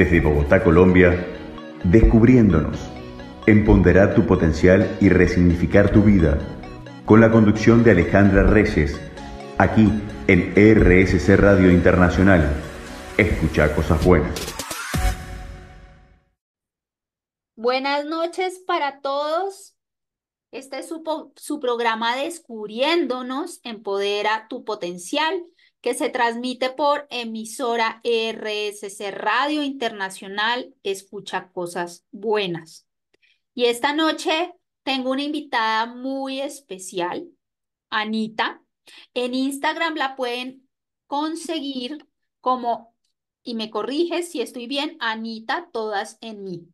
Desde Bogotá, Colombia, descubriéndonos, empoderar tu potencial y resignificar tu vida, con la conducción de Alejandra Reyes, aquí en RSC Radio Internacional. Escucha cosas buenas. Buenas noches para todos. Este es su, su programa Descubriéndonos, Empodera tu Potencial que se transmite por emisora RSC Radio Internacional, escucha cosas buenas. Y esta noche tengo una invitada muy especial, Anita. En Instagram la pueden conseguir como, y me corrige si estoy bien, Anita, todas en mí.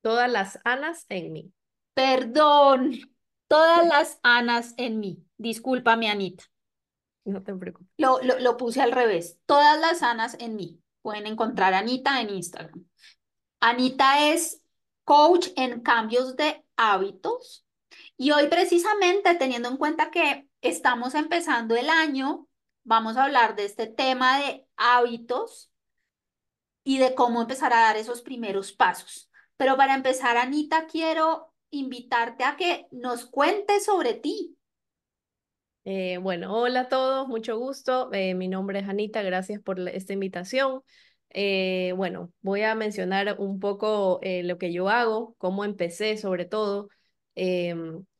Todas las Anas en mí. Perdón, todas las Anas en mí. Discúlpame, Anita. No te preocupes. Lo, lo, puse al revés. Todas las Anas en mí. Pueden encontrar a Anita en Instagram. Anita es coach en cambios de hábitos. Y hoy precisamente teniendo en cuenta que estamos empezando el año, vamos a hablar de este tema de hábitos y de cómo empezar a dar esos primeros pasos. Pero para empezar, Anita, quiero invitarte a que nos cuentes sobre ti. Eh, bueno, hola a todos, mucho gusto. Eh, mi nombre es Anita, gracias por esta invitación. Eh, bueno, voy a mencionar un poco lo que yo hago, cómo empecé sobre todo.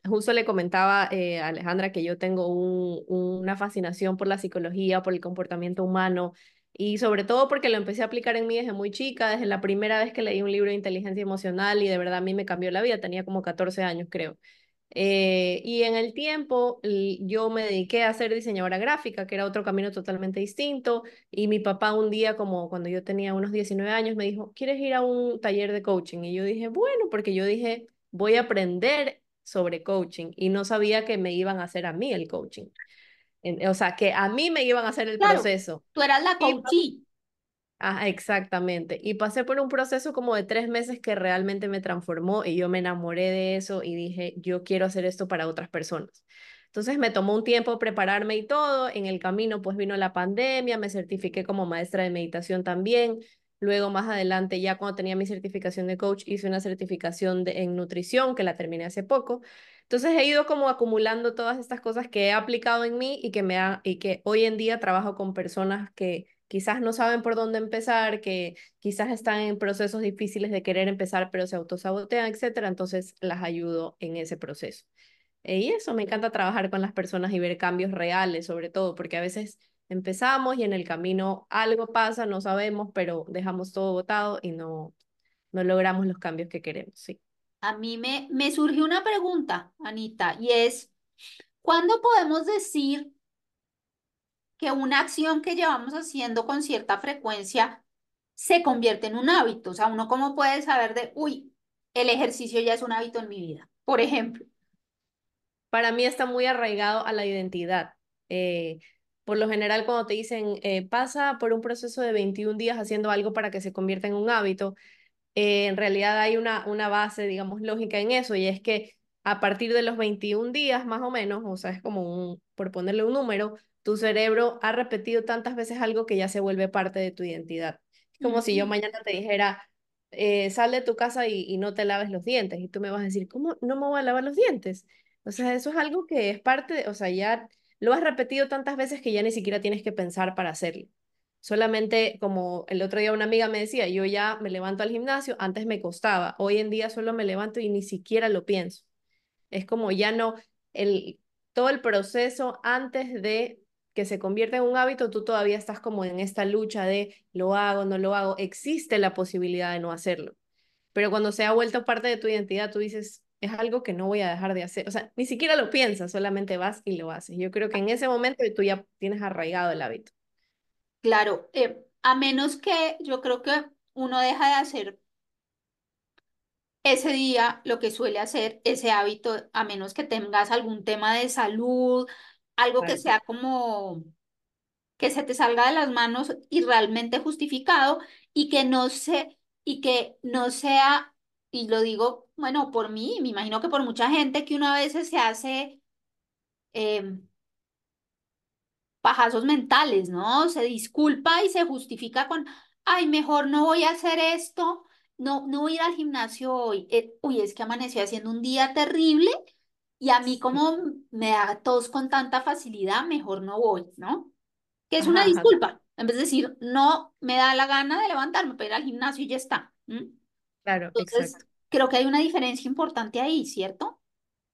Justo le comentaba a Alejandra que yo tengo una fascinación por la psicología, por el comportamiento humano y sobre todo porque lo empecé a aplicar en mí desde muy chica, desde la primera vez que leí un libro de inteligencia emocional y de verdad a mí me cambió la vida, tenía como 14 años creo. Eh, y en el tiempo yo me dediqué a ser diseñadora gráfica, que era otro camino totalmente distinto. Y mi papá un día, como cuando yo tenía unos 19 años, me dijo, ¿quieres ir a un taller de coaching? Y yo dije, bueno, porque yo dije, voy a aprender sobre coaching y no sabía que me iban a hacer a mí el coaching. o sea, que a mí me iban a hacer el proceso. Tú eras la coachee. Ah, exactamente. Y pasé por un proceso como de tres meses que realmente me transformó y yo me enamoré de eso y dije, yo quiero hacer esto para otras personas. Entonces me tomó un tiempo prepararme y todo. En el camino pues vino la pandemia, me certifiqué como maestra de meditación también. Luego más adelante, ya cuando tenía mi certificación de coach, hice una certificación de, en nutrición que la terminé hace poco. Entonces he ido como acumulando todas estas cosas que he aplicado en mí y que, me ha, y que hoy en día trabajo con personas que quizás no saben por dónde empezar, que quizás están en procesos difíciles de querer empezar, pero se autosabotean, etcétera. Entonces las ayudo en ese proceso. Eh, y eso, me encanta trabajar con las personas y ver cambios reales, sobre todo, porque a veces empezamos y en el camino algo pasa, no sabemos, pero dejamos todo botado y no, no logramos los cambios que queremos, sí. A mí me, me surgió una pregunta, Anita, y es, ¿cuándo podemos decir que una acción que llevamos haciendo con cierta frecuencia se convierte en un hábito. O sea, uno cómo puede saber de, uy, el ejercicio ya es un hábito en mi vida, por ejemplo. Para mí está muy arraigado a la identidad. Eh, por lo general, cuando te dicen, eh, pasa por un proceso de 21 días haciendo algo para que se convierta en un hábito, eh, en realidad hay una, una base, digamos, lógica en eso, y es que a partir de los 21 días, más o menos, o sea, es como un, por ponerle un número, tu cerebro ha repetido tantas veces algo que ya se vuelve parte de tu identidad. Es como si yo mañana te dijera, eh, sal de tu casa y, no te laves los dientes. Y tú me vas a decir, ¿cómo no me voy a lavar los dientes? O sea, eso es algo que es parte, o sea, ya lo has repetido tantas veces que ya ni siquiera tienes que pensar para hacerlo. Solamente como el otro día una amiga me decía, yo ya me levanto al gimnasio, antes me costaba, hoy en día solo me levanto y ni siquiera lo pienso. Es como ya no, el, todo el proceso antes de que se convierte en un hábito, tú todavía estás como en esta lucha de lo hago, no lo hago. Existe la posibilidad de no hacerlo. Pero cuando se ha vuelto parte de tu identidad, tú dices, es algo que no voy a dejar de hacer. O sea, ni siquiera lo piensas, solamente vas y lo haces. Yo creo que en ese momento tú ya tienes arraigado el hábito. Claro, eh, a menos que yo creo que uno deja de hacer ese día lo que suele hacer ese hábito, a menos que tengas algún tema de salud, algo que sea como que se te salga de las manos y realmente justificado y que no se y que no sea y lo digo bueno por mí me imagino que por mucha gente que una vez se hace eh, pajazos mentales no se disculpa y se justifica con ay, mejor no voy a hacer esto, no, no voy a ir al gimnasio hoy. Eh, uy, es que amaneció haciendo un día terrible y a mí como me da tos con tanta facilidad, mejor no voy, ¿no? Que es una Ajá, disculpa. En vez de decir, no me da la gana de levantarme para ir al gimnasio y ya está. claro, Entonces, exacto. creo que hay una diferencia importante ahí, ¿cierto?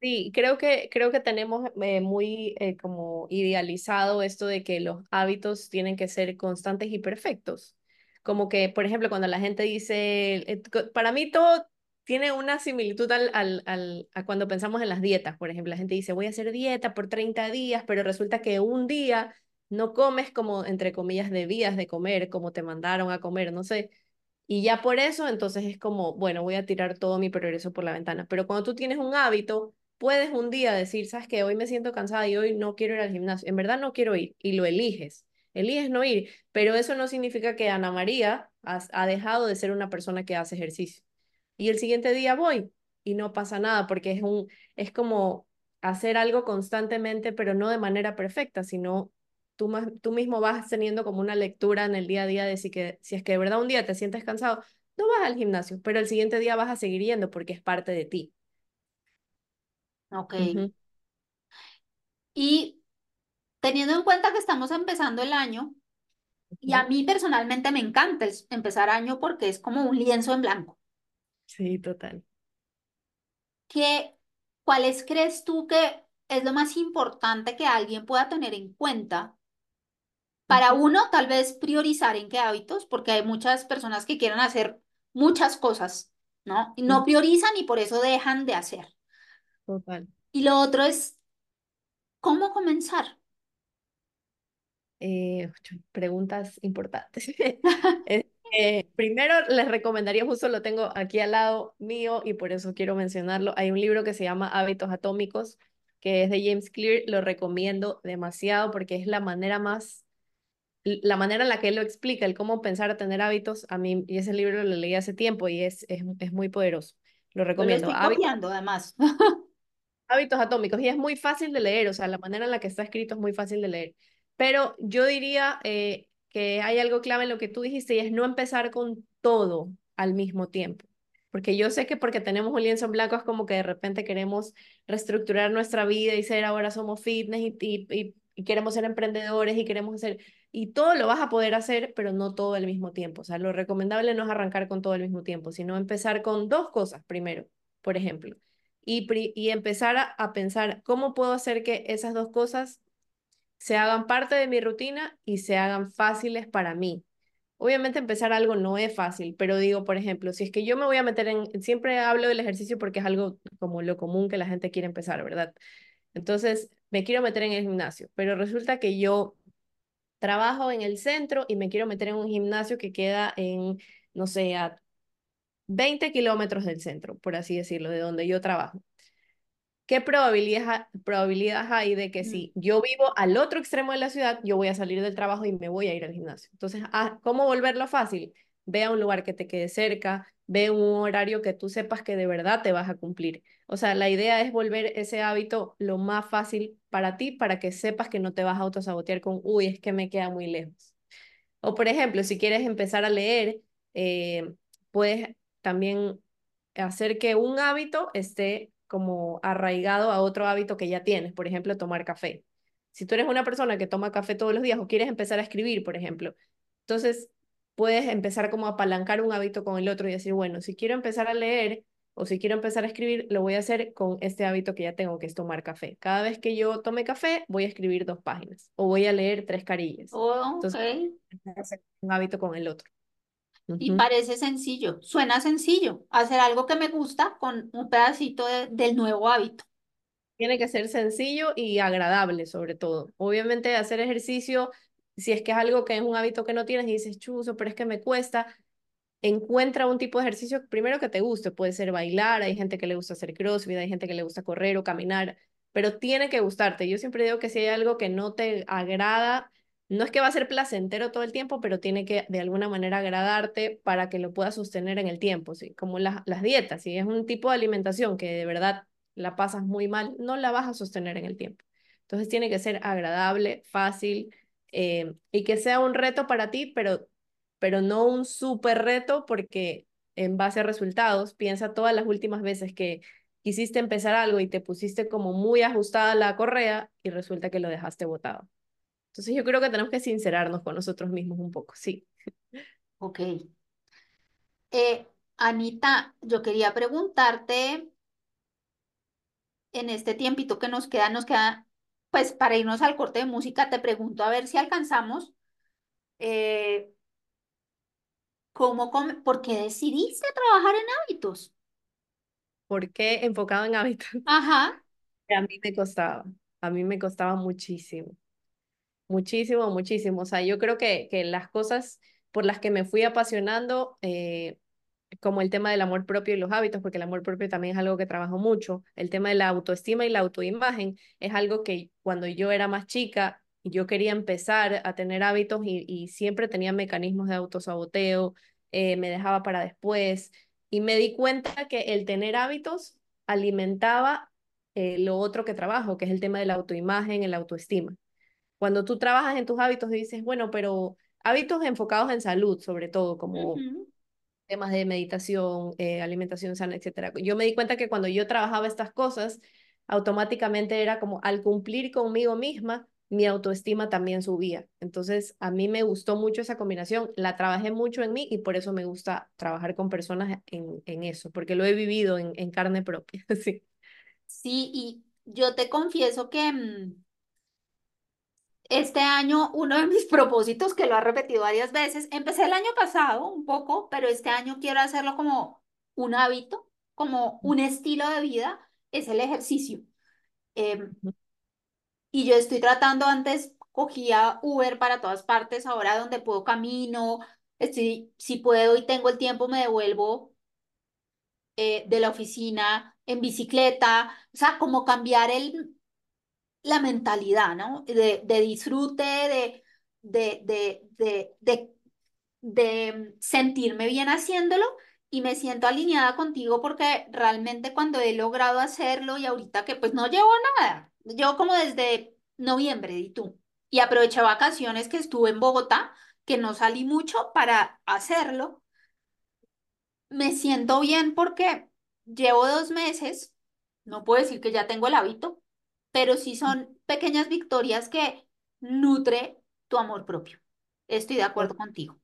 Sí, creo que, creo que tenemos eh, muy eh, como idealizado esto de que los hábitos tienen que ser constantes y perfectos. Como que, por ejemplo, cuando la gente dice, eh, para mí todo tiene una similitud al, al, al, a cuando pensamos en las dietas. Por ejemplo, la gente dice, voy a hacer dieta por 30 días, pero resulta que un día no comes como, entre comillas, debías de comer, como te mandaron a comer, no sé. Y ya por eso, entonces es como, bueno, voy a tirar todo mi progreso por la ventana. Pero cuando tú tienes un hábito, puedes un día decir, sabes que hoy me siento cansada y hoy no quiero ir al gimnasio. En verdad no quiero ir y lo eliges. Eliges no ir, pero eso no significa que Ana María has- ha dejado de ser una persona que hace ejercicio. Y el siguiente día voy y no pasa nada porque es un, es como hacer algo constantemente, pero no de manera perfecta, sino tú, más, tú mismo vas teniendo como una lectura en el día a día de si, que, si es que de verdad un día te sientes cansado, no vas al gimnasio, pero el siguiente día vas a seguir yendo porque es parte de ti. Ok. Y teniendo en cuenta que estamos empezando el año, y a mí personalmente me encanta el- empezar año porque es como un lienzo en blanco. Sí, total. ¿Qué, cuáles crees tú que es lo más importante que alguien pueda tener en cuenta? Para uno, tal vez priorizar en qué hábitos, porque hay muchas personas que quieren hacer muchas cosas, ¿no? Y no priorizan y por eso dejan de hacer. Total. Y lo otro es cómo comenzar. Eh, preguntas importantes. Es- eh, primero, les recomendaría, justo lo tengo aquí al lado mío y por eso quiero mencionarlo. Hay un libro que se llama Hábitos Atómicos, que es de James Clear. Lo recomiendo demasiado porque es la manera más, la manera en la que él lo explica, el cómo pensar a tener hábitos. A mí, y ese libro lo leí hace tiempo y es, es, es muy poderoso. Lo Yo lo recomiendo. estoy copiando además. Hábitos atómicos y es muy fácil de leer, o sea, la manera en la que está escrito es muy fácil de leer. Pero yo diría eh, que hay algo clave en lo que tú dijiste y es no empezar con todo al mismo tiempo. Porque yo sé que porque tenemos un lienzo en blanco es como que de repente queremos reestructurar nuestra vida y ser ahora somos fitness y, y, y, queremos ser emprendedores y queremos hacer, y todo lo vas a poder hacer, pero no todo al mismo tiempo. O sea, lo recomendable no es arrancar con todo al mismo tiempo, sino empezar con dos cosas primero, por ejemplo y, y empezar a, a pensar cómo puedo hacer que esas dos cosas se hagan parte de mi rutina y se hagan fáciles para mí. Obviamente empezar algo no es fácil, pero digo, por ejemplo, si es que yo me voy a meter en, siempre hablo del ejercicio porque es algo como lo común que la gente quiere empezar, ¿verdad? Entonces, me quiero meter en el gimnasio, pero resulta que yo trabajo en el centro y me quiero meter en un gimnasio que queda en, no sé, a 20 kilómetros del centro, por así decirlo, de donde yo trabajo. ¿Qué probabilidades, probabilidades hay de que Mm. si yo vivo al otro extremo de la ciudad, yo voy a salir del trabajo y me voy a ir al gimnasio? Entonces, ah, ¿cómo volverlo fácil? Ve a un lugar que te quede cerca, ve un horario que tú sepas que de verdad te vas a cumplir. O sea, la idea es volver ese hábito lo más fácil para ti, para que sepas que no te vas a autosabotear con, uy, es que me queda muy lejos. O por ejemplo, si quieres empezar a leer, eh, puedes también hacer que un hábito esté como arraigado a otro hábito que ya tienes, por ejemplo, tomar café. Si tú eres una persona que toma café todos los días o quieres empezar a escribir, por ejemplo, entonces puedes empezar como a apalancar un hábito con el otro y decir, bueno, si quiero empezar a leer o si quiero empezar a escribir, lo voy a hacer con este hábito que ya tengo, que es tomar café. Cada vez que yo tome café, voy a escribir dos páginas o voy a leer tres carillas. Oh. Entonces, un hábito con el otro. Y parece sencillo, suena sencillo, hacer algo que me gusta con un pedacito de- del nuevo hábito. Tiene que ser sencillo y agradable, sobre todo. Obviamente, hacer ejercicio, si es que es algo que es un hábito que no tienes y dices, chuzo, pero es que me cuesta, encuentra un tipo de ejercicio primero que te guste. Puede ser bailar, hay gente que le gusta hacer crossfit, hay gente que le gusta correr o caminar, pero tiene que gustarte. Yo siempre digo que si hay algo que no te agrada, no es que va a ser placentero todo el tiempo, pero tiene que de alguna manera agradarte para que lo puedas sostener en el tiempo, ¿sí? Como las, las dietas, si es un tipo de alimentación que de verdad la pasas muy mal, no la vas a sostener en el tiempo. Entonces tiene que ser agradable, fácil eh, y que sea un reto para ti, pero pero no un súper reto porque en base a resultados, piensa todas las últimas veces que quisiste empezar algo y te pusiste como muy ajustada la correa y resulta que lo dejaste botado. Entonces yo creo que tenemos que sincerarnos con nosotros mismos un poco, sí. Ok. Eh, Anita, yo quería preguntarte, en este tiempito que nos queda, nos queda, pues para irnos al corte de música, te pregunto a ver si alcanzamos. Eh, ¿cómo, ¿Por qué decidiste trabajar en hábitos? ¿Por qué enfocado en hábitos? Ajá. A mí me costaba, a mí me costaba muchísimo, muchísimo, muchísimo. O sea, yo creo que, que las cosas por las que me fui apasionando, eh, como el tema del amor propio y los hábitos, porque el amor propio también es algo que trabajo mucho, el tema de la autoestima y la autoimagen es algo que cuando yo era más chica, yo quería empezar a tener hábitos y, siempre tenía mecanismos de autosaboteo, eh, me dejaba para después, y me di cuenta que el tener hábitos alimentaba eh, lo otro que trabajo, que es el tema de la autoimagen, el autoestima. Cuando tú trabajas en tus hábitos y dices, bueno, pero hábitos enfocados en salud, sobre todo, como temas de meditación, eh, alimentación sana, etcétera. Yo me di cuenta que cuando yo trabajaba estas cosas, automáticamente era como al cumplir conmigo misma, mi autoestima también subía. Entonces, a mí me gustó mucho esa combinación, la trabajé mucho en mí y por eso me gusta trabajar con personas en, en eso, porque lo he vivido en, en carne propia. sí. Sí, y yo te confieso que mm, este año uno de mis propósitos, que lo ha repetido varias veces, empecé el año pasado un poco, pero este año quiero hacerlo como un hábito, como un estilo de vida, es el ejercicio. Em, y yo estoy tratando, antes cogía Uber para todas partes, ahora donde puedo camino, estoy, si puedo y tengo el tiempo, me devuelvo eh, de la oficina en bicicleta, o sea, como cambiar el, la mentalidad, ¿no? De, de disfrute, de, de, de, de, sentirme bien haciéndolo y me siento alineada contigo porque realmente cuando he logrado hacerlo y ahorita que pues no llevo nada, yo como desde noviembre y tú, y aproveché vacaciones que estuve en Bogotá, que no salí mucho para hacerlo, me siento bien porque llevo dos meses, no puedo decir que ya tengo el hábito, pero sí son pequeñas victorias que nutre tu amor propio. Estoy de acuerdo contigo.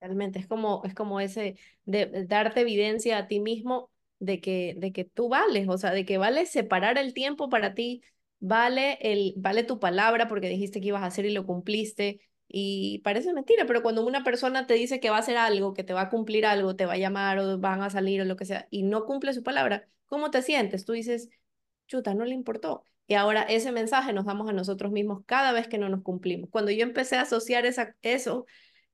Realmente es como, es como ese de, darte evidencia a ti mismo de que, de que tú vales, o sea, de que vale separar el tiempo para ti, vale, el, vale tu palabra porque dijiste que ibas a hacer y lo cumpliste. Y parece mentira, pero cuando una persona te dice que va a hacer algo, que te va a cumplir algo, te va a llamar o van a salir o lo que sea, y no cumple su palabra, ¿cómo te sientes? Tú dices, chuta, no le importó. Y ahora ese mensaje nos damos a nosotros mismos cada vez que no nos cumplimos. Cuando yo empecé a asociar esa, eso,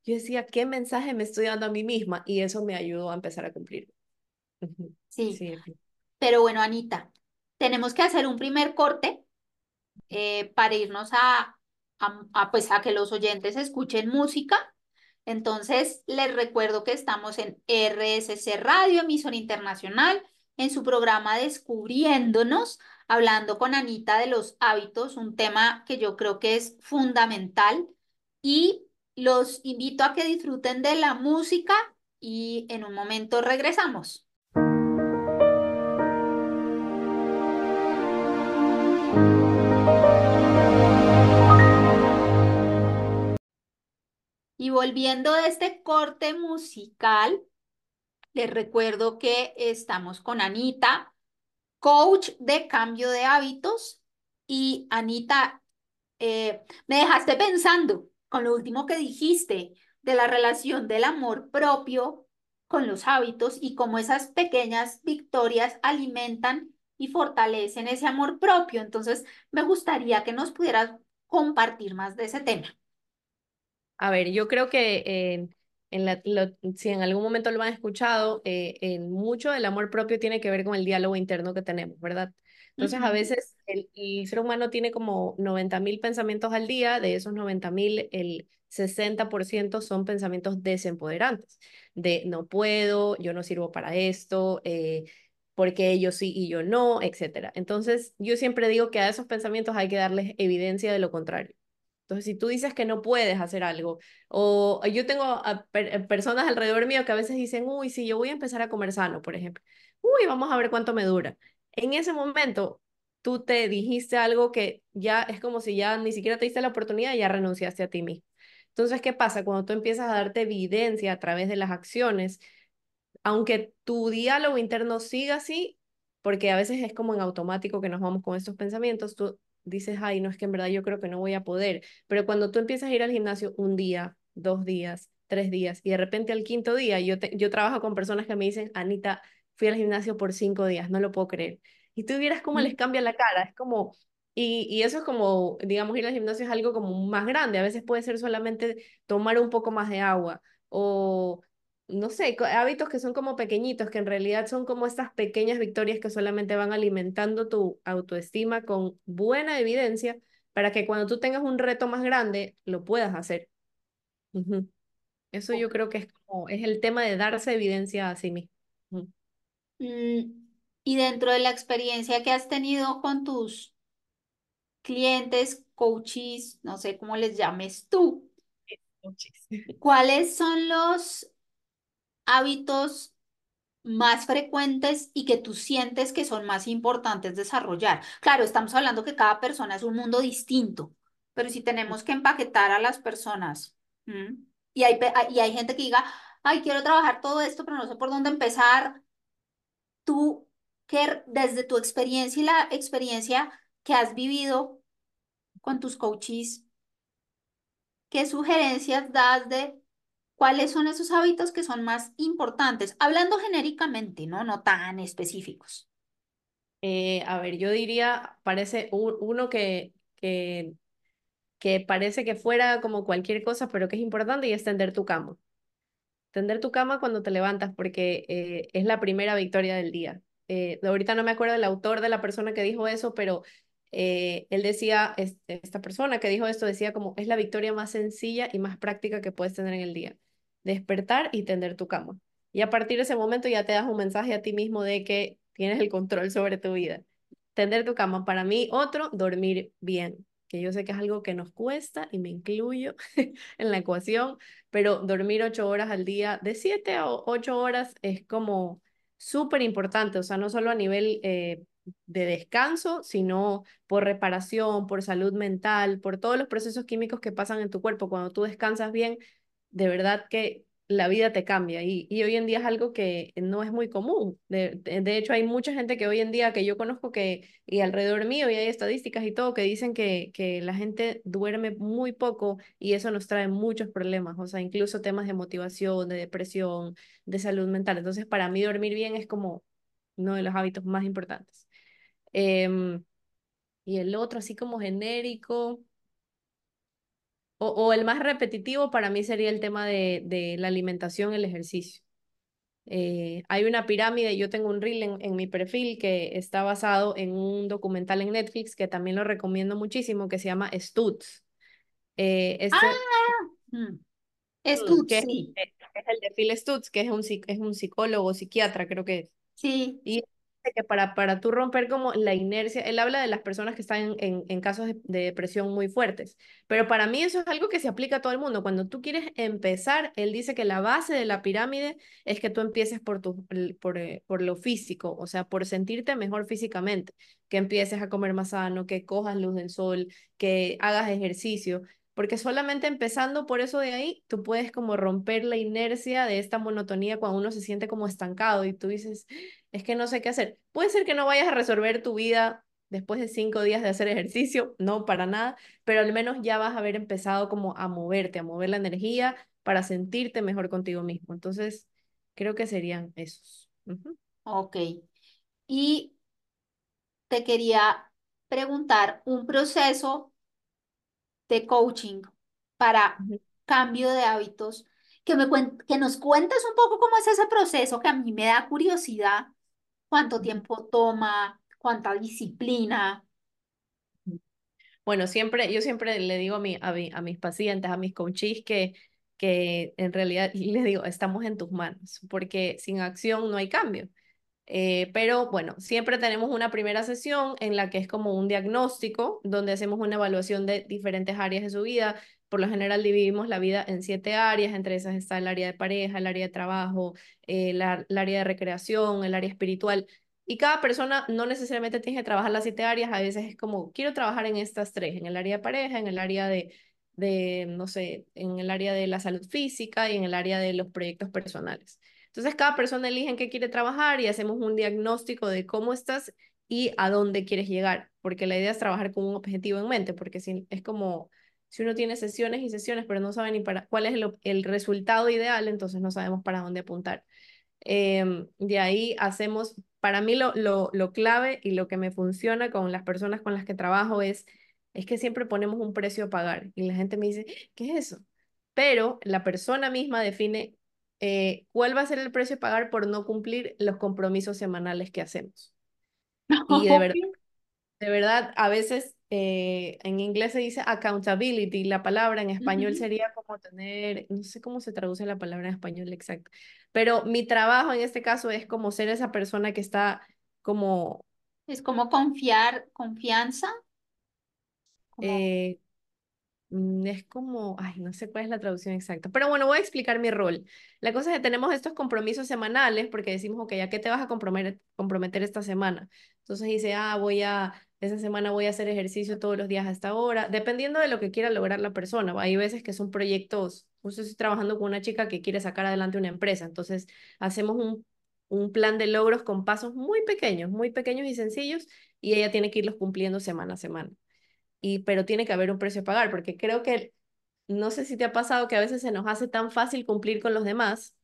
yo decía, ¿qué mensaje me estoy dando a mí misma? Y eso me ayudó a empezar a cumplir. Sí. sí. Pero bueno, Anita, tenemos que hacer un primer corte eh, para irnos a, a, a, pues a que los oyentes escuchen música. Entonces, les recuerdo que estamos en RSC Radio, emisora internacional, en su programa Descubriéndonos hablando con Anita de los hábitos, un tema que yo creo que es fundamental y los invito a que disfruten de la música y en un momento regresamos. Y volviendo de este corte musical, les recuerdo que estamos con Anita coach de cambio de hábitos. Y Anita, eh, me dejaste pensando con lo último que dijiste de la relación del amor propio con los hábitos y cómo esas pequeñas victorias alimentan y fortalecen ese amor propio. Entonces, me gustaría que nos pudieras compartir más de ese tema. A ver, yo creo que eh, en la, si en algún momento lo han escuchado, eh, en mucho del amor propio tiene que ver con el diálogo interno que tenemos, ¿verdad? Entonces, a veces el, ser humano tiene como 90 mil pensamientos al día, de esos 90 mil, el 60% son pensamientos desempoderantes, de no puedo, yo no sirvo para esto, eh, porque ellos sí y yo no, etcétera. Entonces, yo siempre digo que a esos pensamientos hay que darles evidencia de lo contrario. Entonces, si tú dices que no puedes hacer algo, o yo tengo a personas alrededor mío que a veces dicen, uy, si yo voy a empezar a comer sano, por ejemplo, uy, vamos a ver cuánto me dura. En ese momento, tú te dijiste algo que ya es como si ya ni siquiera te diste la oportunidad y ya renunciaste a ti mismo. Entonces, ¿qué pasa? Cuando tú empiezas a darte evidencia a través de las acciones, aunque tu diálogo interno siga así, porque a veces es como en automático que nos vamos con estos pensamientos, tú dices, ay, no es que en verdad yo creo que no voy a poder, pero cuando tú empiezas a ir al gimnasio un día, dos días, tres días, y de repente al quinto día, yo, yo trabajo con personas que me dicen, Anita, fui al gimnasio por cinco días, no lo puedo creer. Y tú vieras cómo les cambia la cara, es como, y, y, eso es como, digamos, ir al gimnasio es algo como más grande, a veces puede ser solamente tomar un poco más de agua o no sé, hábitos que son como pequeñitos, que en realidad son como estas pequeñas victorias que solamente van alimentando tu autoestima con buena evidencia para que cuando tú tengas un reto más grande lo puedas hacer. Eso yo creo que es como, es el tema de darse evidencia a sí mismo. Mm, y dentro de la experiencia que has tenido con tus clientes, coaches, no sé cómo les llames tú, ¿cuáles son los hábitos más frecuentes y que tú sientes que son más importantes desarrollar. Claro, estamos hablando que cada persona es un mundo distinto, pero si tenemos que empaquetar a las personas y, hay, y hay gente que diga, ay, quiero trabajar todo esto, pero no sé por dónde empezar, tú, que desde tu experiencia y la experiencia que has vivido con tus coaches, ¿qué sugerencias das de ¿Cuáles son esos hábitos que son más importantes? Hablando genéricamente, ¿no? No tan específicos. Eh, a ver, yo diría, parece uno que, que, que parece que fuera como cualquier cosa, pero que es importante y es tender tu cama. Tender tu cama cuando te levantas porque eh, es la primera victoria del día. Eh, ahorita no me acuerdo del autor de la persona que dijo eso, pero él decía, esta persona que dijo esto decía como es la victoria más sencilla y más práctica que puedes tener en el día despertar y tender tu cama. Y a partir de ese momento ya te das un mensaje a ti mismo de que tienes el control sobre tu vida. Tender tu cama. Para mí, otro, dormir bien, que yo sé que es algo que nos cuesta y me incluyo en la ecuación, pero dormir ocho horas al día, de siete a ocho horas, es como súper importante, o sea, no solo a nivel eh, de descanso, sino por reparación, por salud mental, por todos los procesos químicos que pasan en tu cuerpo. Cuando tú descansas bien, de verdad que la vida te cambia y, y hoy en día es algo que no es muy común. De, de, hecho, hay mucha gente que hoy en día que yo conozco que, y alrededor mío, y hay estadísticas y todo, que dicen que, que la gente duerme muy poco y eso nos trae muchos problemas, o sea, incluso temas de motivación, de depresión, de salud mental. Entonces, para mí dormir bien es como uno de los hábitos más importantes. Em, y el otro, así como genérico, o, el más repetitivo para mí sería el tema de, de la alimentación, el ejercicio. Eh, hay una pirámide, yo tengo un reel en, en, mi perfil que está basado en un documental en Netflix que también lo recomiendo muchísimo, que se llama Stutz. Eh, este, ah, mm. Stutz, que sí. Es, es, el de Phil Stutz, que es un, es un psicólogo, psiquiatra, creo que es. Sí. Y que para, para tú romper como la inercia, él habla de las personas que están en, en, casos de, depresión muy fuertes, pero para mí eso es algo que se aplica a todo el mundo. Cuando tú quieres empezar, él dice que la base de la pirámide es que tú empieces por, tu, por, eh, por lo físico, o sea, por sentirte mejor físicamente, que empieces a comer más sano, que cojas luz del sol, que hagas ejercicio, porque solamente empezando por eso de ahí, tú puedes como romper la inercia de esta monotonía cuando uno se siente como estancado y tú dices, es que no sé qué hacer. Puede ser que no vayas a resolver tu vida después de cinco días de hacer ejercicio, no para nada, pero al menos ya vas a haber empezado como a moverte, a mover la energía para sentirte mejor contigo mismo. Entonces, creo que serían esos. Ok. Y te quería preguntar un proceso de coaching para cambio de hábitos, que, me que nos cuentes un poco cómo es ese proceso, que a mí me da curiosidad, cuánto tiempo toma, cuánta disciplina. Bueno, siempre, yo siempre le digo a, mi, a, a mis pacientes, a mis coaches, que, que en realidad, les digo, estamos en tus manos, porque sin acción no hay cambio. Eh, pero bueno, siempre tenemos una primera sesión en la que es como un diagnóstico, donde hacemos una evaluación de diferentes áreas de su vida. Por lo general dividimos la vida en siete áreas, entre esas está el área de pareja, el área de trabajo, eh, la, el área de recreación, el área espiritual. Y cada persona no necesariamente tiene que trabajar las siete áreas, a veces es como, quiero trabajar en estas tres, en el área de pareja, en el área de, de, no sé, en el área de la salud física y en el área de los proyectos personales. Entonces, cada persona elige en qué quiere trabajar y hacemos un diagnóstico de cómo estás y a dónde quieres llegar, porque la idea es trabajar con un objetivo en mente, porque si, es como si uno tiene sesiones y sesiones, pero no sabe ni para cuál es el, el resultado ideal, entonces no sabemos para dónde apuntar. Em, de ahí hacemos, para mí lo, lo, lo clave y lo que me funciona con las personas con las que trabajo es, es que siempre ponemos un precio a pagar y la gente me dice, ¿qué es eso? Pero la persona misma define eh, ¿cuál va a ser el precio a pagar por no cumplir los compromisos semanales que hacemos? Y de verdad, de verdad a veces eh, en inglés se dice accountability, la palabra en español sería como tener, no sé cómo se traduce la palabra en español exacto, pero mi trabajo en este caso es como ser esa persona que está como... Es como confiar, confianza. Eh, Mm, es como, ay, no sé cuál es la traducción exacta, pero bueno, voy a explicar mi rol. La cosa es que tenemos estos compromisos semanales porque decimos, ok, ¿a qué te vas a comprometer, comprometer esta semana? Entonces dice, ah, voy a, esta semana voy a hacer ejercicio todos los días a esta hora, dependiendo de lo que quiera lograr la persona. Hay veces que son proyectos, justo estoy trabajando con una chica que quiere sacar adelante una empresa, entonces hacemos un, un plan de logros con pasos muy pequeños, muy pequeños y sencillos, y ella tiene que irlos cumpliendo semana a semana y, pero tiene que haber un precio a pagar, porque creo que, no sé si te ha pasado que a veces se nos hace tan fácil cumplir con los demás,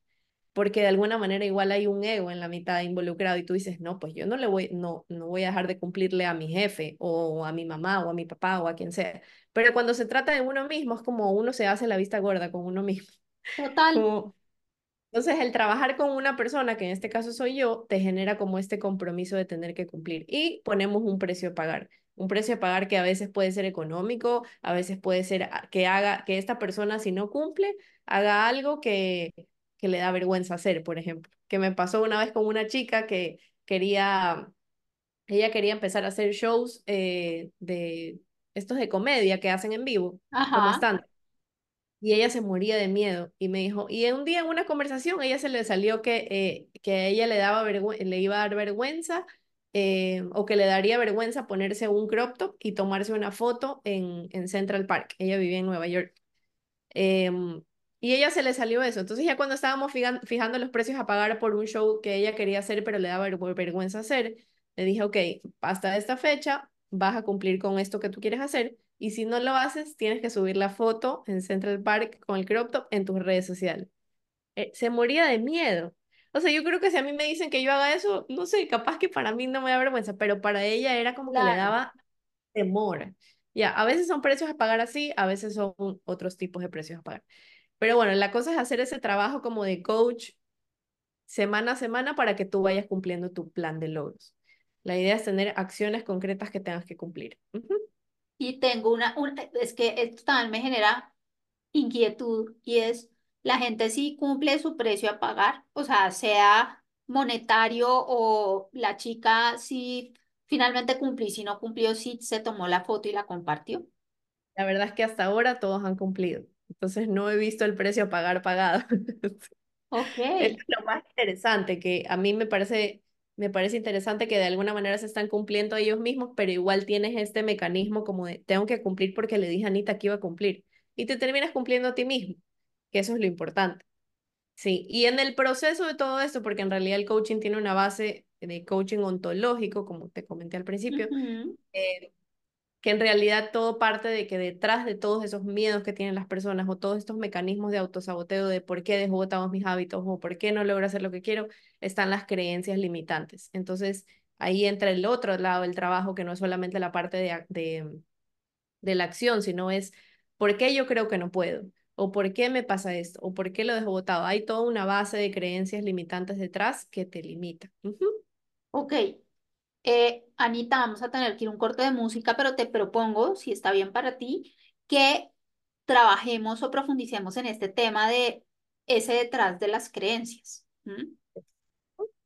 porque de alguna manera igual hay un ego en la mitad involucrado y tú dices, no, pues yo no le voy, no, no voy a dejar de cumplirle a mi jefe o a mi mamá o a mi papá o a quien sea. Pero cuando se trata de uno mismo es como uno se hace la vista gorda con uno mismo. Total. Entonces, el trabajar con una persona, que en este caso soy yo, te genera como este compromiso de tener que cumplir y ponemos un precio a pagar un precio a pagar que a veces puede ser económico, a veces puede ser que haga, que esta persona si no cumple, haga algo que, que le da vergüenza hacer, por ejemplo. Que me pasó una vez con una chica que quería, ella quería empezar a hacer shows eh, de estos de comedia que hacen en vivo, como están. Y ella se moría de miedo y me dijo, y un día en una conversación ella se le salió que, eh, que a ella le, daba le iba a dar vergüenza eh, o que le daría vergüenza ponerse un crop top y tomarse una foto en, en Central Park. Ella vivía en Nueva York. Y ella se le salió eso. Entonces ya cuando estábamos fijando los precios a pagar por un show que ella quería hacer, pero le daba vergüenza hacer, le dije, ok, hasta esta fecha vas a cumplir con esto que tú quieres hacer. Y si no lo haces, tienes que subir la foto en Central Park con el crop top en tus redes sociales. Eh, se moría de miedo. O sea, yo creo que si a mí me dicen que yo haga eso, no sé, capaz que para mí no me da vergüenza, pero para ella era como que le daba temor. Ya, a veces son precios a pagar así, a veces son otros tipos de precios a pagar. Pero bueno, la cosa es hacer ese trabajo como de coach semana a semana para que tú vayas cumpliendo tu plan de logros. La idea es tener acciones concretas que tengas que cumplir. Y tengo una, una, es que esto también me genera inquietud y es, la gente sí cumple su precio a pagar, o sea, sea monetario o la chica sí finalmente cumplió y si no cumplió, sí se tomó la foto y la compartió. La verdad es que hasta ahora todos han cumplido, entonces no he visto el precio a pagar pagado. Ok. Es lo más interesante, que a mí me parece, me parece interesante que de alguna manera se están cumpliendo ellos mismos, pero igual tienes este mecanismo como de tengo que cumplir porque le dije a Anita que iba a cumplir y te terminas cumpliendo a ti mismo que eso es lo importante. Sí, y en el proceso de todo esto, porque en realidad el coaching tiene una base de coaching ontológico, como te comenté al principio, eh, que en realidad todo parte de que detrás de todos esos miedos que tienen las personas o todos estos mecanismos de autosaboteo de por qué dejo botados mis hábitos o por qué no logro hacer lo que quiero, están las creencias limitantes. Entonces, ahí entra el otro lado del trabajo, que no es solamente la parte de, de, de la acción, sino es por qué yo creo que no puedo o por qué me pasa esto, o por qué lo dejo votado. Hay toda una base de creencias limitantes detrás que te limita. Ok. Eh, Anita, vamos a tener que ir un corte de música, pero te propongo, si está bien para ti, que trabajemos o profundicemos en este tema de ese detrás de las creencias.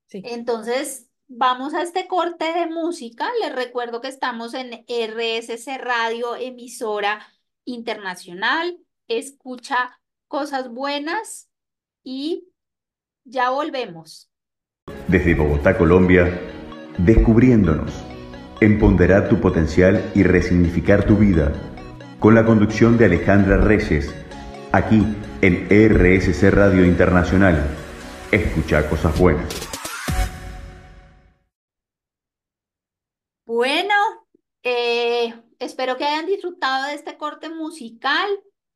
Sí. Entonces, vamos a este corte de música. Les recuerdo que estamos en RSC Radio, emisora internacional. Escucha cosas buenas y ya volvemos. Desde Bogotá, Colombia, descubriéndonos, empoderar tu potencial y resignificar tu vida, con la conducción de Alejandra Reyes, aquí en RSC Radio Internacional. Escucha cosas buenas. Bueno, eh, espero que hayan disfrutado de este corte musical.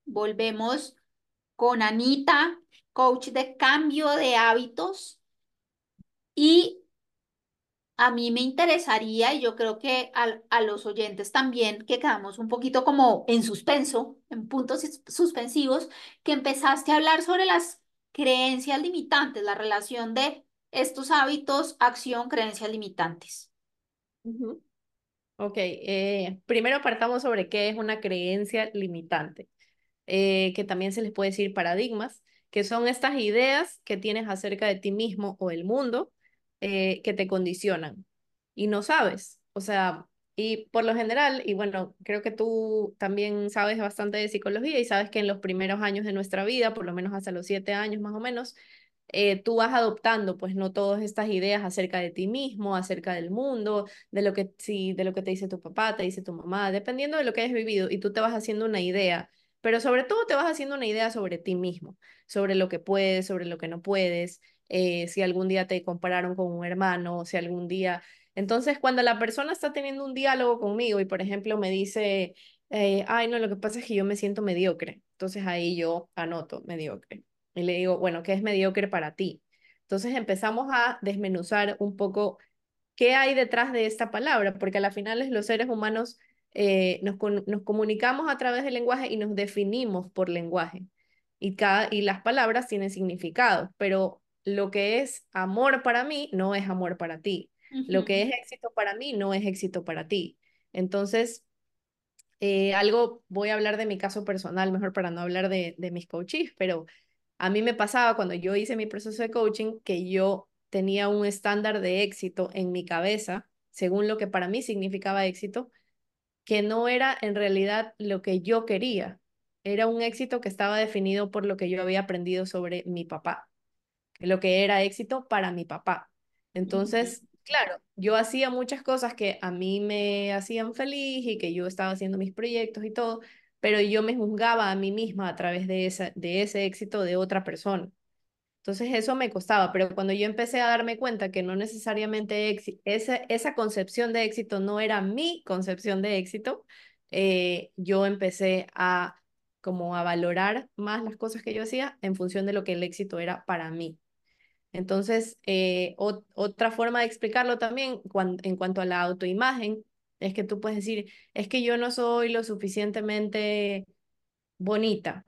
Volvemos con Anita, coach de cambio de hábitos. Y a mí me interesaría, y yo creo que a, los oyentes también, que quedamos un poquito como en suspenso, en puntos suspensivos, que empezaste a hablar sobre las creencias limitantes, la relación de estos hábitos, acción, creencias limitantes. Ok, eh, primero partamos sobre qué es una creencia limitante, eh, que también se les puede decir paradigmas, que son estas ideas que tienes acerca de ti mismo o el mundo eh, que te condicionan y no sabes. O sea, y por lo general, y bueno, creo que tú también sabes bastante de psicología y sabes que en los primeros años de nuestra vida, por lo menos hasta los siete años más o menos, eh, tú vas adoptando, pues, no todas estas ideas acerca de ti mismo, acerca del mundo, de lo que, sí, de lo que te dice tu papá, te dice tu mamá, dependiendo de lo que hayas vivido, y tú te vas haciendo una idea, pero sobre todo te vas haciendo una idea sobre ti mismo, sobre lo que puedes, sobre lo que no puedes, eh, si algún día te compararon con un hermano, si algún día... Entonces, cuando la persona está teniendo un diálogo conmigo y, por ejemplo, me dice, eh, ay, no, lo que pasa es que yo me siento mediocre, entonces ahí yo anoto mediocre y le digo, bueno, ¿qué es mediocre para ti? Entonces empezamos a desmenuzar un poco qué hay detrás de esta palabra, porque a la final los seres humanos eh, nos, nos comunicamos a través del lenguaje y nos definimos por lenguaje. Y, cada, y las palabras tienen significado, pero lo que es amor para mí no es amor para ti. Lo que es éxito para mí no es éxito para ti. Entonces, eh, algo, voy a hablar de mi caso personal, mejor para no hablar de, de mis coaches, pero a mí me pasaba cuando yo hice mi proceso de coaching que yo tenía un estándar de éxito en mi cabeza, según lo que para mí significaba éxito, que no era en realidad lo que yo quería. Era un éxito que estaba definido por lo que yo había aprendido sobre mi papá, lo que era éxito para mi papá. Entonces, claro, yo hacía muchas cosas que a mí me hacían feliz y que yo estaba haciendo mis proyectos y todo, pero yo me juzgaba a mí misma a través de, esa, de ese éxito de otra persona. Entonces eso me costaba, pero cuando yo empecé a darme cuenta que no necesariamente esa, esa concepción de éxito no era mi concepción de éxito, eh, yo empecé a como a valorar más las cosas que yo hacía en función de lo que el éxito era para mí. Entonces, eh, otra forma de explicarlo también en cuanto a la autoimagen es que tú puedes decir, es que yo no soy lo suficientemente bonita,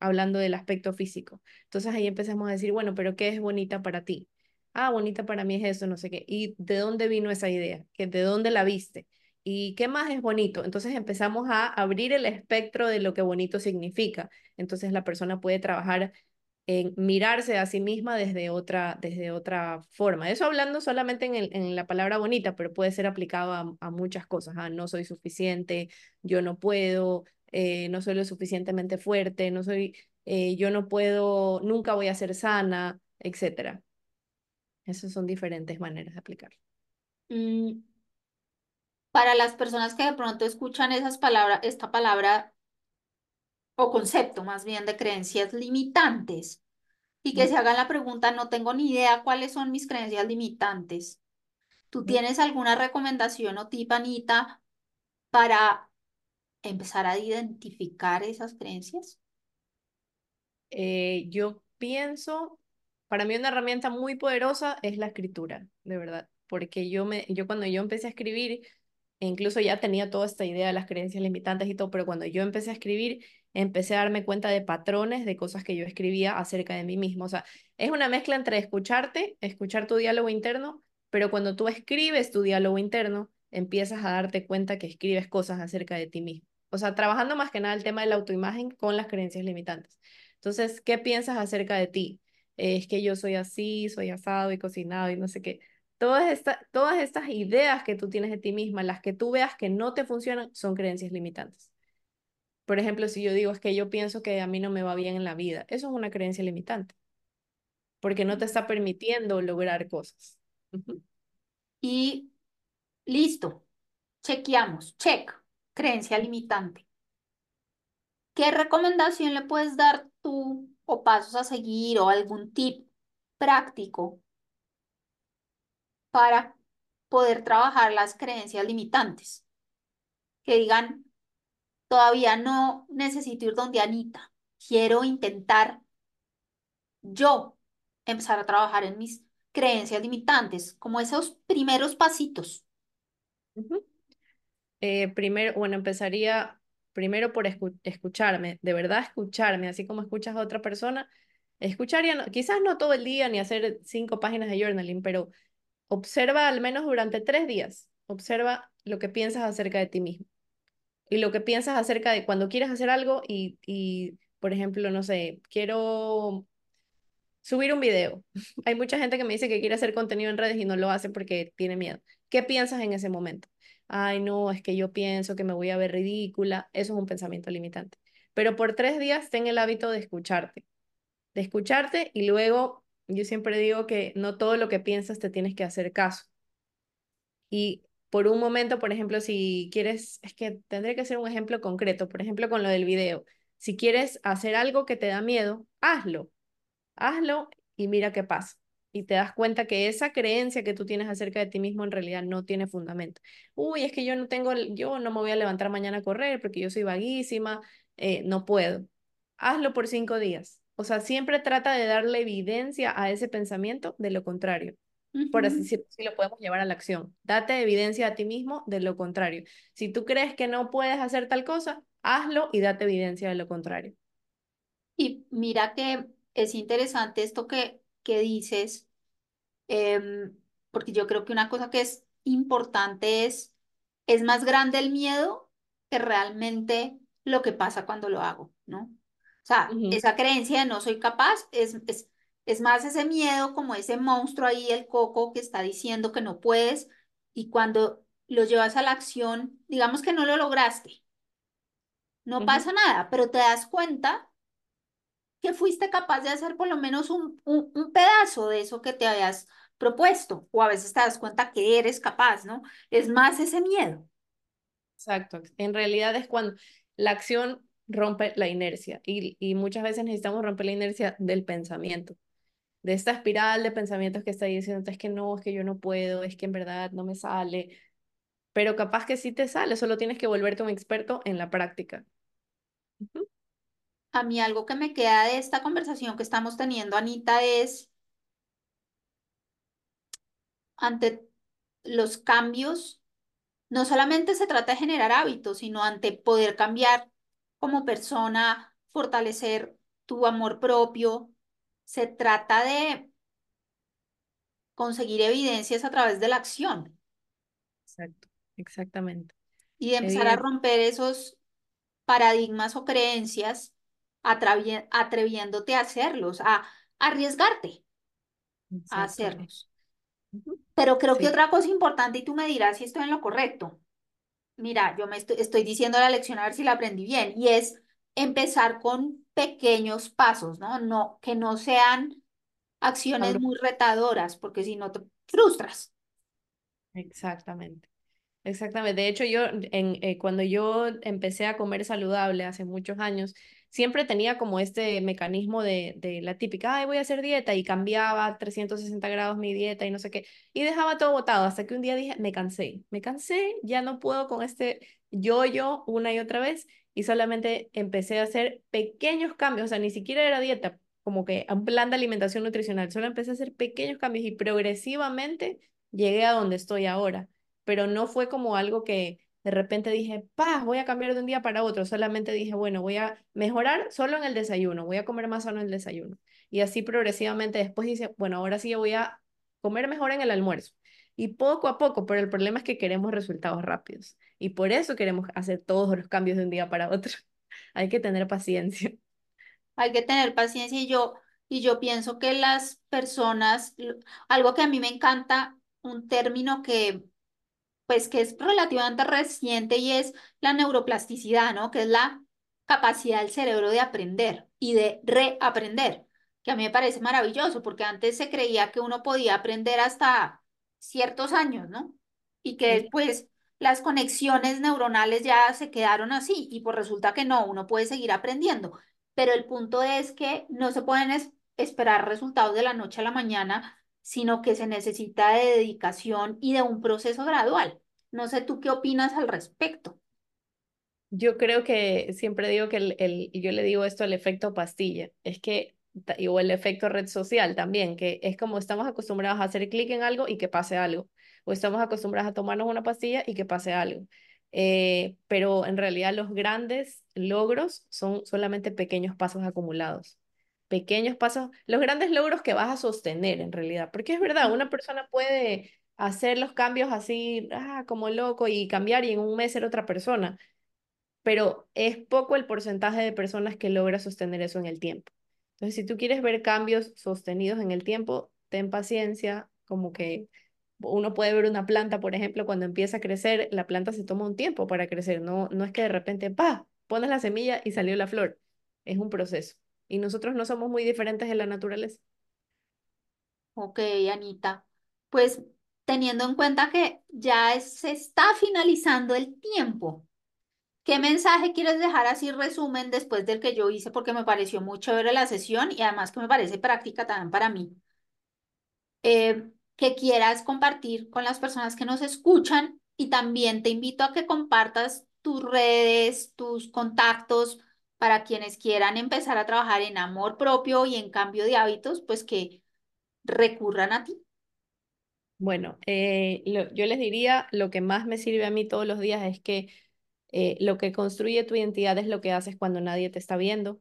hablando del aspecto físico. Entonces ahí empezamos a decir, bueno, pero ¿qué es bonita para ti? Ah, bonita para mí es eso, no sé qué. ¿Y de dónde vino esa idea? ¿De dónde la viste? ¿Y qué más es bonito? Entonces empezamos a abrir el espectro de lo que bonito significa. Entonces la persona puede trabajar en mirarse a sí misma desde otra, desde otra forma. Eso hablando solamente en, el, en la palabra bonita, pero puede ser aplicado a, muchas cosas. Ah, no soy suficiente, yo no puedo, eh, no soy lo suficientemente fuerte, no soy, eh, yo no puedo, nunca voy a ser sana, etc. Esas son diferentes maneras de aplicarlo. Mm, para las personas que de pronto escuchan esas palabras, esta palabra o concepto más bien de creencias limitantes y que se hagan la pregunta, no tengo ni idea cuáles son mis creencias limitantes. ¿Tú tienes alguna recomendación o tip, Anita, para empezar a identificar esas creencias? Eh, yo pienso, para mí una herramienta muy poderosa es la escritura, de verdad, porque yo, me, yo cuando yo empecé a escribir, e incluso ya tenía toda esta idea de las creencias limitantes y todo, pero cuando yo empecé a escribir, empecé a darme cuenta de patrones, de cosas que yo escribía acerca de mí mismo. O sea, es una mezcla entre escucharte, escuchar tu diálogo interno, pero cuando tú escribes tu diálogo interno, empiezas a darte cuenta que escribes cosas acerca de ti mismo. O sea, trabajando más que nada el tema de la autoimagen con las creencias limitantes. Entonces, ¿qué piensas acerca de ti? es que yo soy así, soy asado y cocinado y no sé qué Todas, estas todas estas ideas que tú tienes de ti misma, las que tú veas que no te funcionan, son creencias limitantes. Por ejemplo, si yo digo es que yo pienso que a mí no me va bien en la vida, eso es una creencia limitante, porque no te está permitiendo lograr cosas. Y listo, chequeamos, check, creencia limitante. ¿Qué recomendación le puedes dar tú o pasos a seguir o algún tip práctico para poder trabajar las creencias limitantes? Que digan, todavía no necesito ir donde Anita, quiero intentar yo empezar a trabajar en mis creencias limitantes, como esos primeros pasitos. Eh, primero, bueno, empezaría primero por escucharme, de verdad escucharme, así como escuchas a otra persona, escuchar ya quizás no todo el día ni hacer cinco páginas de journaling, pero observa al menos durante tres días, observa lo que piensas acerca de ti mismo y lo que piensas acerca de cuando quieres hacer algo y, y por ejemplo, no sé, quiero subir un video. Hay mucha gente que me dice que quiere hacer contenido en redes y no lo hace porque tiene miedo. ¿Qué piensas en ese momento? ay, no, es que yo pienso que me voy a ver ridícula, eso es un pensamiento limitante. Pero por tres días ten el hábito de escucharte, de escucharte y luego yo siempre digo que no todo lo que piensas te tienes que hacer caso. Y por un momento, por ejemplo, si quieres, es que tendré que hacer un ejemplo concreto, por ejemplo, con lo del video. Si quieres hacer algo que te da miedo, hazlo. Hazlo y mira qué pasa y te das cuenta que esa creencia que tú tienes acerca de ti mismo en realidad no tiene fundamento. Uy, es que yo no tengo, yo no me voy a levantar mañana a correr porque yo soy vaguísima, eh, no puedo. Hazlo por cinco días. O sea, siempre trata de darle evidencia a ese pensamiento de lo contrario. Por así decirlo, si lo podemos llevar a la acción. Date evidencia a ti mismo de lo contrario. Si tú crees que no puedes hacer tal cosa, hazlo y date evidencia de lo contrario. Y mira que es interesante esto que, que dices, Em, porque yo creo que una cosa que es importante es, es más grande el miedo que realmente lo que pasa cuando lo hago, ¿no? O sea, esa creencia de no soy capaz es, es, es más ese miedo como ese monstruo ahí, el coco que está diciendo que no puedes y cuando lo llevas a la acción, digamos que no lo lograste, no pasa nada, pero te das cuenta que fuiste capaz de hacer por lo menos un, un, pedazo de eso que te habías propuesto, o a veces te das cuenta que eres capaz, ¿no? Es más ese miedo. Exacto, en realidad es cuando la acción rompe la inercia y, y muchas veces necesitamos romper la inercia del pensamiento, de esta espiral de pensamientos que está diciendo, es que no, es que yo no puedo, es que en verdad no me sale, pero capaz que sí te sale, solo tienes que volverte un experto en la práctica. A mí algo que me queda de esta conversación que estamos teniendo, Anita, es ante los cambios, no solamente se trata de generar hábitos, sino ante poder cambiar como persona, fortalecer tu amor propio, se trata de conseguir evidencias a través de la acción. Exacto, exactamente. Y de empezar a romper esos paradigmas o creencias atreviéndote a hacerlos, a, arriesgarte a hacerlos. Pero creo que otra cosa importante, y tú me dirás si estoy en lo correcto, mira, yo me estoy, estoy diciendo la lección a ver si la aprendí bien, y es empezar con pequeños pasos, ¿no? no que no sean acciones muy retadoras, porque si no te frustras. Exactamente. Exactamente. De hecho, yo en, eh, cuando yo empecé a comer saludable hace muchos años, siempre tenía como este mecanismo de, de la típica, ay, voy a hacer dieta y cambiaba 360 grados mi dieta y no sé qué, y dejaba todo botado hasta que un día dije, me cansé, me cansé, ya no puedo con este yo-yo una y otra vez y solamente empecé a hacer pequeños cambios, o sea, ni siquiera era dieta, como que un plan de alimentación nutricional, solo empecé a hacer pequeños cambios y progresivamente llegué a donde estoy ahora, pero no fue como algo que de repente dije, pa, voy a cambiar de un día para otro. Solamente dije, bueno, voy a mejorar solo en el desayuno, voy a comer más sano en el desayuno. Y así progresivamente después dice, bueno, ahora sí voy a comer mejor en el almuerzo. Y poco a poco, pero el problema es que queremos resultados rápidos. Y por eso queremos hacer todos los cambios de un día para otro. Hay que tener paciencia. Hay que tener paciencia y yo, y yo pienso que las personas, algo que a mí me encanta un término que, pues, que es relativamente reciente y es la neuroplasticidad, ¿no? Que es la capacidad del cerebro de aprender y de reaprender, que a mí me parece maravilloso, porque antes se creía que uno podía aprender hasta ciertos años, ¿no? Y que después las conexiones neuronales ya se quedaron así y pues resulta que no, uno puede seguir aprendiendo. Pero el punto es que no se pueden esperar resultados de la noche a la mañana, sino que se necesita de dedicación y de un proceso gradual. No sé tú qué opinas al respecto. Yo creo que siempre digo que el, el, yo le digo esto el efecto pastilla, es que, o el efecto red social también, que es como estamos acostumbrados a hacer clic en algo y que pase algo, o estamos acostumbrados a tomarnos una pastilla y que pase algo. Eh, pero en realidad los grandes logros son solamente pequeños pasos acumulados. Pequeños pasos, los grandes logros que vas a sostener en realidad, porque es verdad, una persona puede hacer los cambios así, ah, como loco y cambiar y en un mes ser otra persona pero es poco el porcentaje de personas que logra sostener eso en el tiempo. Entonces, si tú quieres ver cambios sostenidos en el tiempo, ten paciencia, como que uno puede ver una planta, por ejemplo, cuando empieza a crecer, la planta se toma un tiempo para crecer, no, no es que de repente, pa, pones la semilla y salió la flor, es un proceso. Y nosotros no somos muy diferentes de la naturaleza. Ok, Anita. Pues teniendo en cuenta que ya se está finalizando el tiempo, ¿Qué mensaje quieres dejar así resumen después del que yo hice? Porque me pareció muy chévere la sesión y además que me parece práctica también para mí. Eh, que quieras compartir con las personas que nos escuchan y también te invito a que compartas tus redes, tus contactos para quienes quieran empezar a trabajar en amor propio y en cambio de hábitos, pues que recurran a ti. Bueno, eh, yo les diría, lo que más me sirve a mí todos los días es que eh, lo que construye tu identidad es lo que haces cuando nadie te está viendo,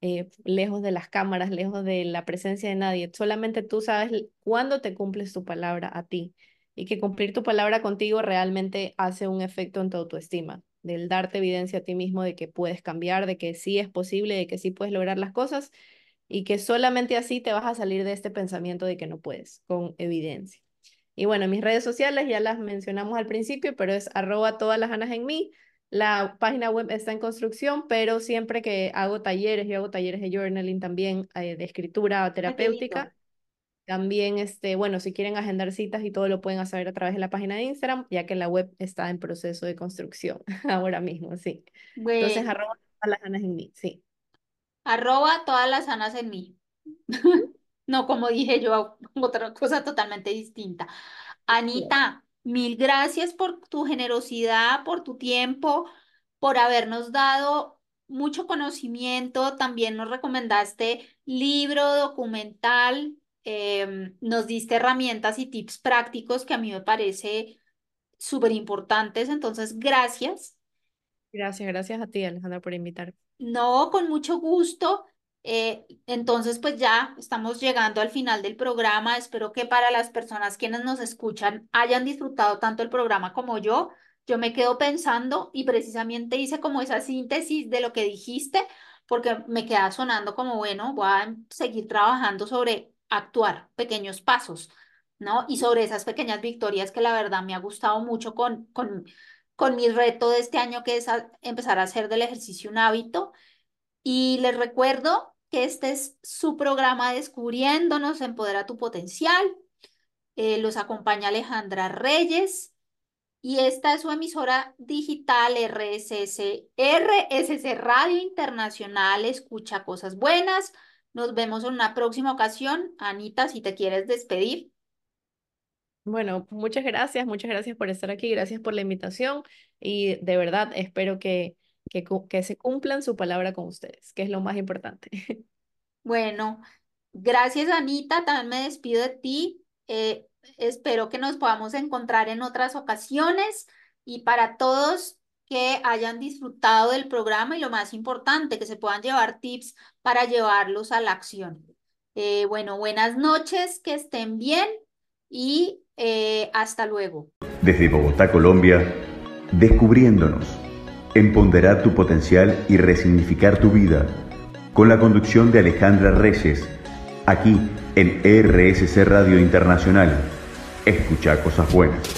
eh, lejos de las cámaras, lejos de la presencia de nadie. Solamente tú sabes cuándo te cumples tu palabra a ti y que cumplir tu palabra contigo realmente hace un efecto en tu autoestima, del darte evidencia a ti mismo de que puedes cambiar, de que sí es posible, de que sí puedes lograr las cosas y que solamente así te vas a salir de este pensamiento de que no puedes, con evidencia. Y bueno, mis redes sociales ya las mencionamos al principio, pero es arroba todas las en mí. La página web está en construcción, pero siempre que hago talleres, yo hago talleres de journaling también, eh, de escritura terapéutica. También, este, bueno, si quieren agendar citas y todo lo pueden hacer a través de la página de Instagram, ya que la web está en proceso de construcción ahora mismo, sí. Entonces, arroba todas las en mí, sí. Arroba todas las en mí. No, como dije yo, otra cosa totalmente distinta. Anita, mil gracias por tu generosidad, por tu tiempo, por habernos dado mucho conocimiento. También nos recomendaste libro, documental, em, nos diste herramientas y tips prácticos que a mí me parece súper importantes. Entonces, gracias. Gracias, gracias a ti, Alejandra, por invitarme. No, con mucho gusto. Eh, entonces, pues ya estamos llegando al final del programa. Espero que para las personas quienes nos escuchan hayan disfrutado tanto el programa como yo. Yo me quedo pensando y precisamente hice como esa síntesis de lo que dijiste, porque me queda sonando como, bueno, voy a seguir trabajando sobre actuar, pequeños pasos, ¿no? Y sobre esas pequeñas victorias que la verdad me ha gustado mucho con, con, con mi reto de este año, que es empezar a hacer del ejercicio un hábito y les recuerdo que este es su programa Descubriéndonos, Empodera tu Potencial. Eh, los acompaña Alejandra Reyes y esta es su emisora digital RSS, RSS Radio Internacional. Escucha cosas buenas. Nos vemos en una próxima ocasión. Anita, si te quieres despedir. Bueno, muchas gracias, muchas gracias por estar aquí, gracias por la invitación y de verdad espero que que, se cumplan su palabra con ustedes, que es lo más importante. Bueno, gracias Anita, también me despido de ti. Eh, espero que nos podamos encontrar en otras ocasiones y para todos que hayan disfrutado del programa y lo más importante, que se puedan llevar tips para llevarlos a la acción. Eh, bueno, buenas noches, que estén bien y eh, hasta luego. Desde Bogotá, Colombia, descubriéndonos empoderar tu potencial y resignificar tu vida, con la conducción de Alejandra Reyes, aquí en RSC Radio Internacional, escucha cosas buenas.